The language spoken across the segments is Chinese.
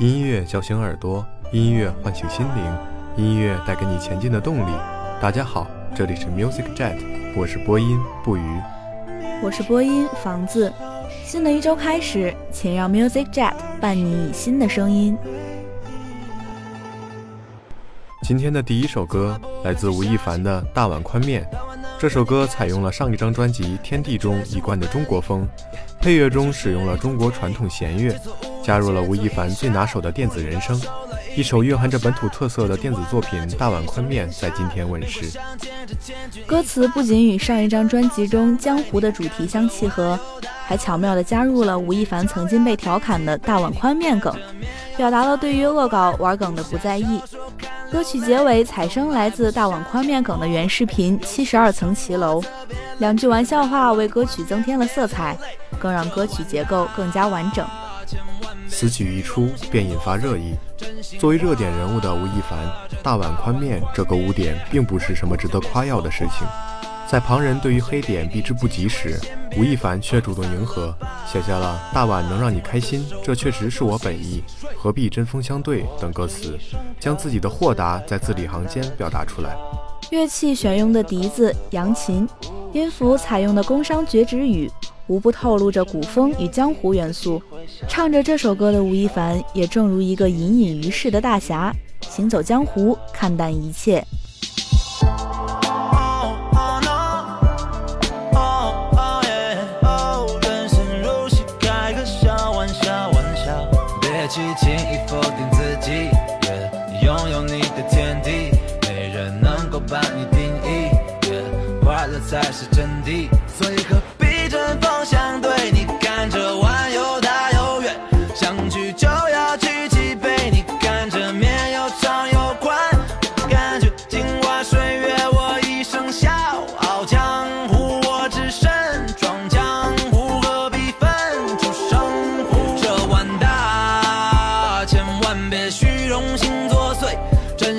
音乐叫醒耳朵，音乐唤醒心灵，音乐带给你前进的动力。大家好，这里是 Music Jet，我是播音不渝，我是播音房子。新的一周开始，请让 Music Jet 伴你以新的声音。今天的第一首歌来自吴亦凡的《大碗宽面》。这首歌采用了上一张专辑《天地》中一贯的中国风，配乐中使用了中国传统弦乐，加入了吴亦凡最拿手的电子人声，一首蕴含着本土特色的电子作品《大碗宽面》在今天问世。歌词不仅与上一张专辑中江湖的主题相契合，还巧妙地加入了吴亦凡曾经被调侃的大碗宽面梗，表达了对于恶搞玩梗的不在意。歌曲结尾采声来自大碗宽面梗的原视频《七十二层骑楼》，两句玩笑话为歌曲增添了色彩，更让歌曲结构更加完整。此举一出便引发热议。作为热点人物的吴亦凡，大碗宽面这个污点并不是什么值得夸耀的事情。在旁人对于黑点避之不及时，吴亦凡却主动迎合，写下了“大碗能让你开心，这确实是我本意，何必针锋相对”等歌词，将自己的豁达在字里行间表达出来。乐器选用的笛子、扬琴，音符采用的宫商角徵羽，无不透露着古风与江湖元素。唱着这首歌的吴亦凡，也正如一个隐隐于世的大侠，行走江湖，看淡一切。才是真谛，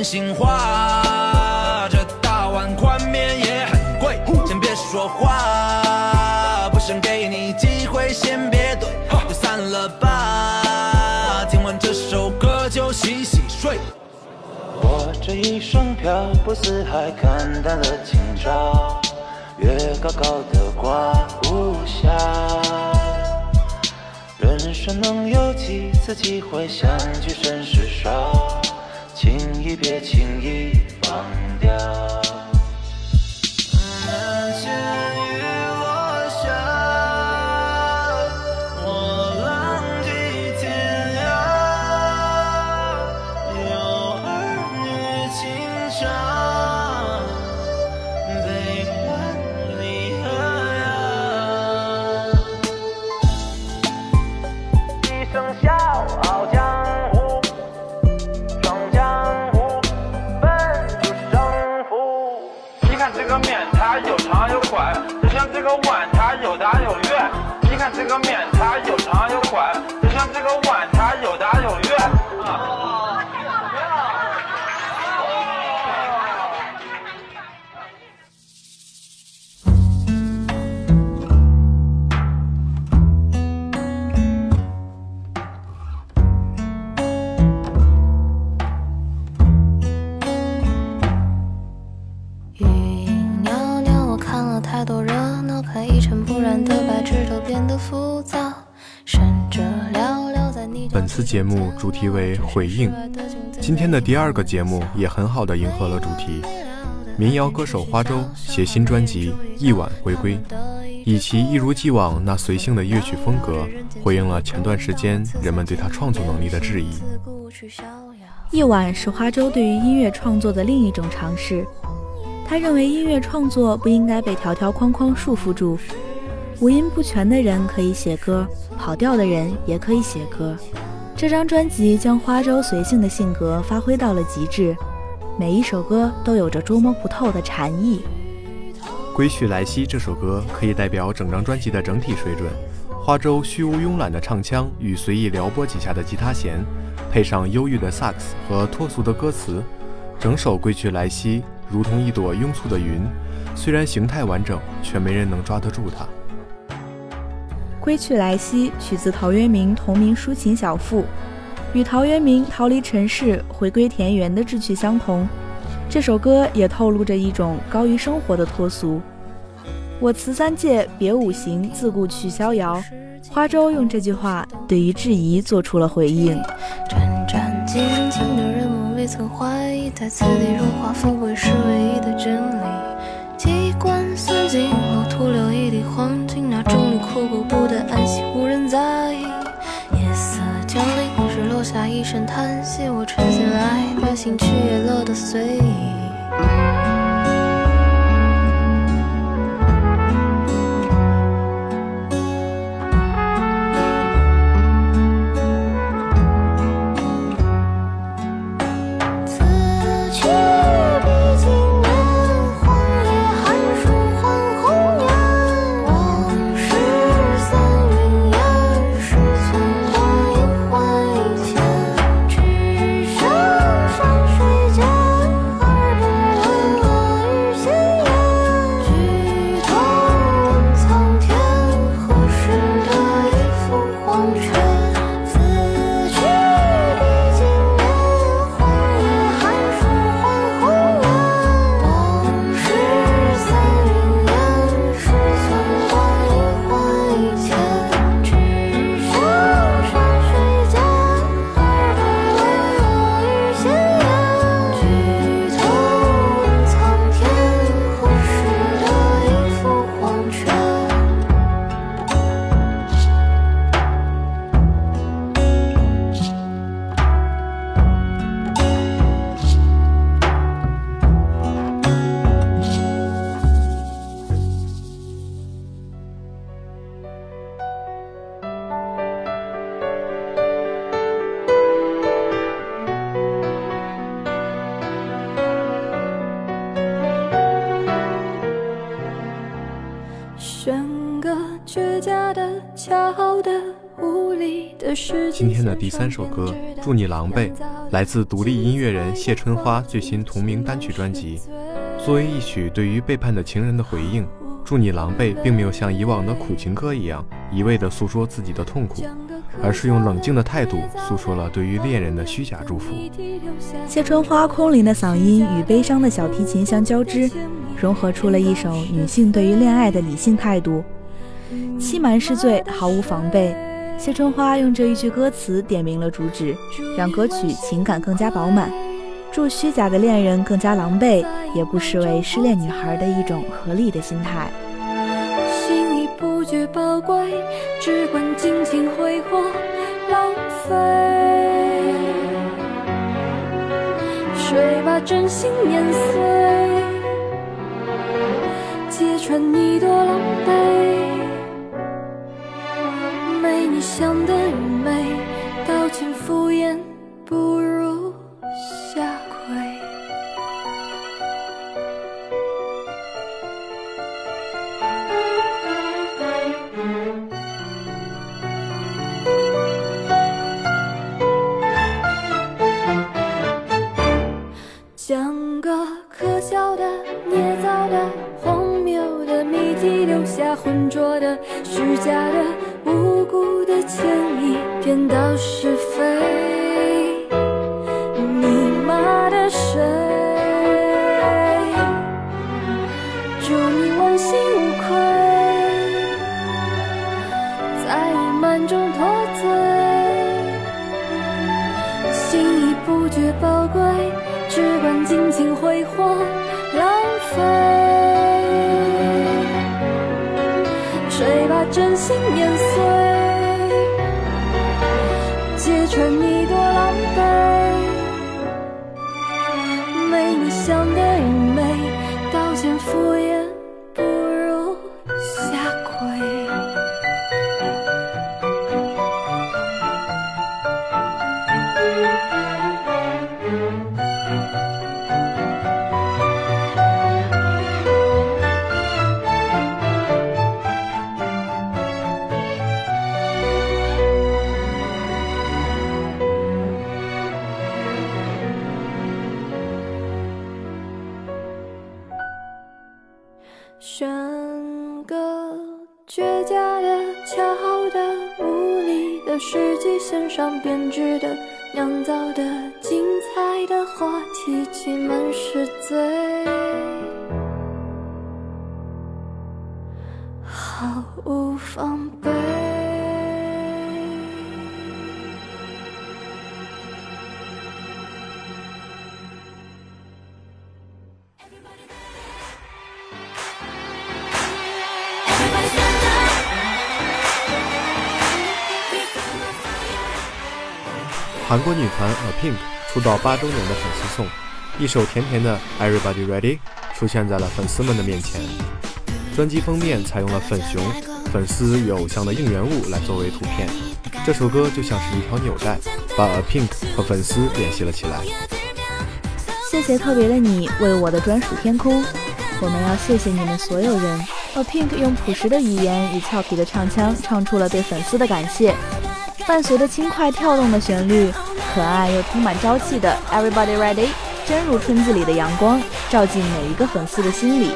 心话，这大碗宽面也很贵，先别说话，不想给你机会，先别怼，就散了吧。听完这首歌就洗洗睡。我这一生漂泊四海，看淡了今朝，月高高的挂无暇。人生能有几次机会相聚甚是少，轻易别轻易放掉。节目主题为回应，今天的第二个节目也很好的迎合了主题。民谣歌手花粥携新专辑《一晚》回归，以其一如既往那随性的乐曲风格，回应了前段时间人们对他创作能力的质疑。一晚是花粥对于音乐创作的另一种尝试。他认为音乐创作不应该被条条框框束缚住，五音不全的人可以写歌，跑调的人也可以写歌。这张专辑将花粥随性的性格发挥到了极致，每一首歌都有着捉摸不透的禅意。《归去来兮》这首歌可以代表整张专辑的整体水准。花粥虚无慵懒的唱腔与随意撩拨几下的吉他弦，配上忧郁的萨克斯和脱俗的歌词，整首《归去来兮》如同一朵拥簇的云，虽然形态完整，却没人能抓得住它。《归去来兮》取自陶渊明同名抒情小赋，与陶渊明逃离尘世、回归田园的志趣相同，这首歌也透露着一种高于生活的脱俗。我辞三界，别五行，自顾去逍遥。花粥用这句话对于质疑做出了回应。战战兢兢的人们未曾怀疑，在此地荣华富贵是唯一的真理。机关算尽情去也落得随意。今天的第三首歌《祝你狼狈》来自独立音乐人谢春花最新同名单曲专辑。作为一曲对于背叛的情人的回应，《祝你狼狈》并没有像以往的苦情歌一样一味地诉说自己的痛苦，而是用冷静的态度诉说了对于恋人的虚假祝福。谢春花空灵的嗓音与悲伤的小提琴相交织，融合出了一首女性对于恋爱的理性态度。欺瞒是罪，毫无防备。谢春花用这一句歌词点明了主旨，让歌曲情感更加饱满。祝虚假的恋人更加狼狈，也不失为失恋女孩的一种合理的心态。心意不觉宝贵，只管尽情挥霍浪费。谁把真心碾碎，揭穿一朵狼狈。颠倒是非，你骂的谁？祝你问心无愧，在隐瞒中脱罪，心意不觉宝贵，只管尽情挥霍浪费。谁把真心碾碎，沉迷编织的、酿造的、精彩的话题，挤满是最，毫无防备。韩国女团 A Pink 出道八周年的粉丝颂，一首甜甜的 Everybody Ready 出现在了粉丝们的面前。专辑封面采用了粉熊、粉丝与偶像的应援物来作为图片。这首歌就像是一条纽带，把 A Pink 和粉丝联系了起来。谢谢特别的你为我的专属天空，我们要谢谢你们所有人。A Pink 用朴实的语言与俏皮的唱腔，唱出了对粉丝的感谢。伴随着轻快跳动的旋律，可爱又充满朝气的 Everybody Ready，真如春季里的阳光，照进每一个粉丝的心里。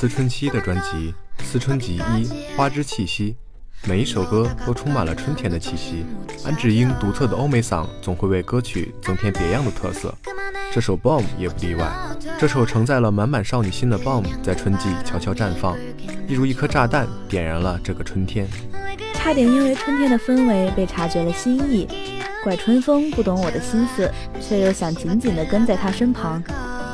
思春期的专辑《思春集一花之气息》，每一首歌都充满了春天的气息。安志英独特的欧美嗓总会为歌曲增添别样的特色，这首《Bomb》也不例外。这首承载了满满少女心的《Bomb》在春季悄悄绽放，一如一颗炸弹，点燃了这个春天。差点因为春天的氛围被察觉了心意，怪春风不懂我的心思，却又想紧紧地跟在他身旁。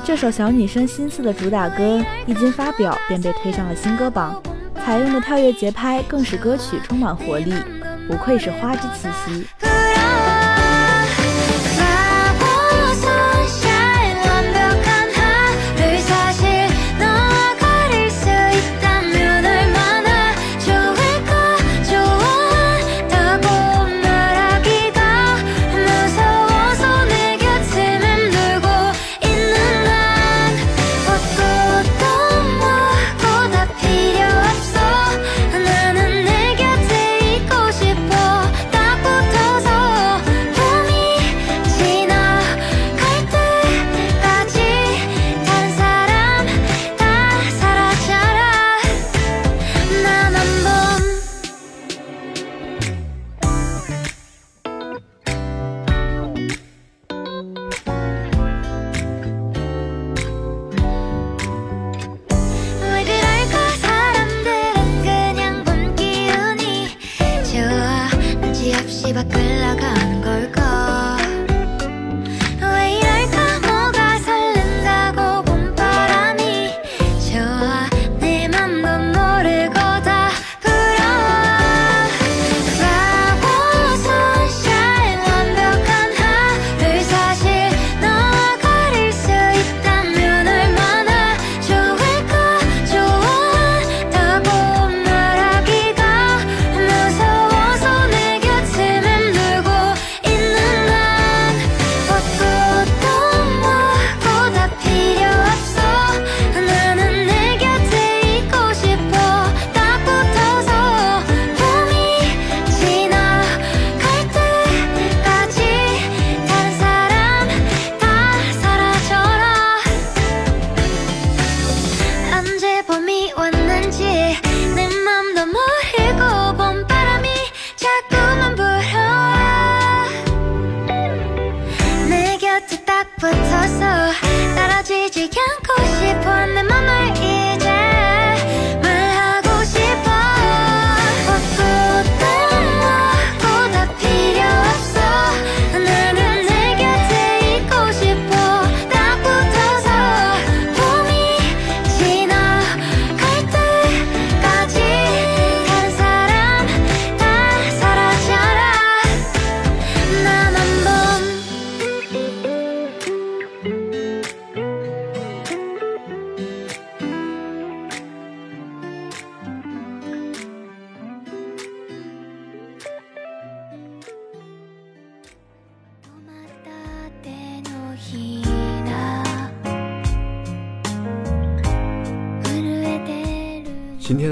这首小女生心思的主打歌一经发表便被推上了新歌榜，采用的跳跃节拍更使歌曲充满活力，不愧是花之气息。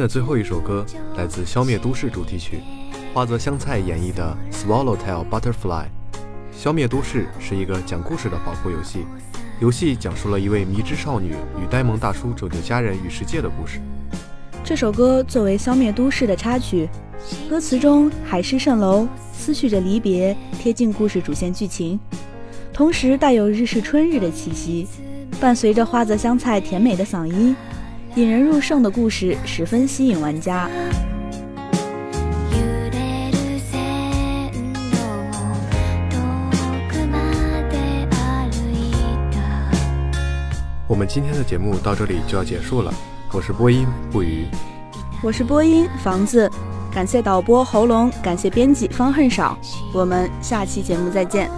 的最后一首歌来自《消灭都市》主题曲，花泽香菜演绎的《Swallowtail Butterfly》。消灭都市是一个讲故事的保护游戏，游戏讲述了一位迷之少女与呆萌大叔拯救家人与世界的故事。这首歌作为《消灭都市》的插曲，歌词中海市蜃楼，思绪着离别，贴近故事主线剧情，同时带有日式春日的气息，伴随着花泽香菜甜美的嗓音。引人入胜的故事十分吸引玩家。我们今天的节目到这里就要结束了，我是播音不语，我是播音房子，感谢导播喉咙，感谢编辑方恨少，我们下期节目再见。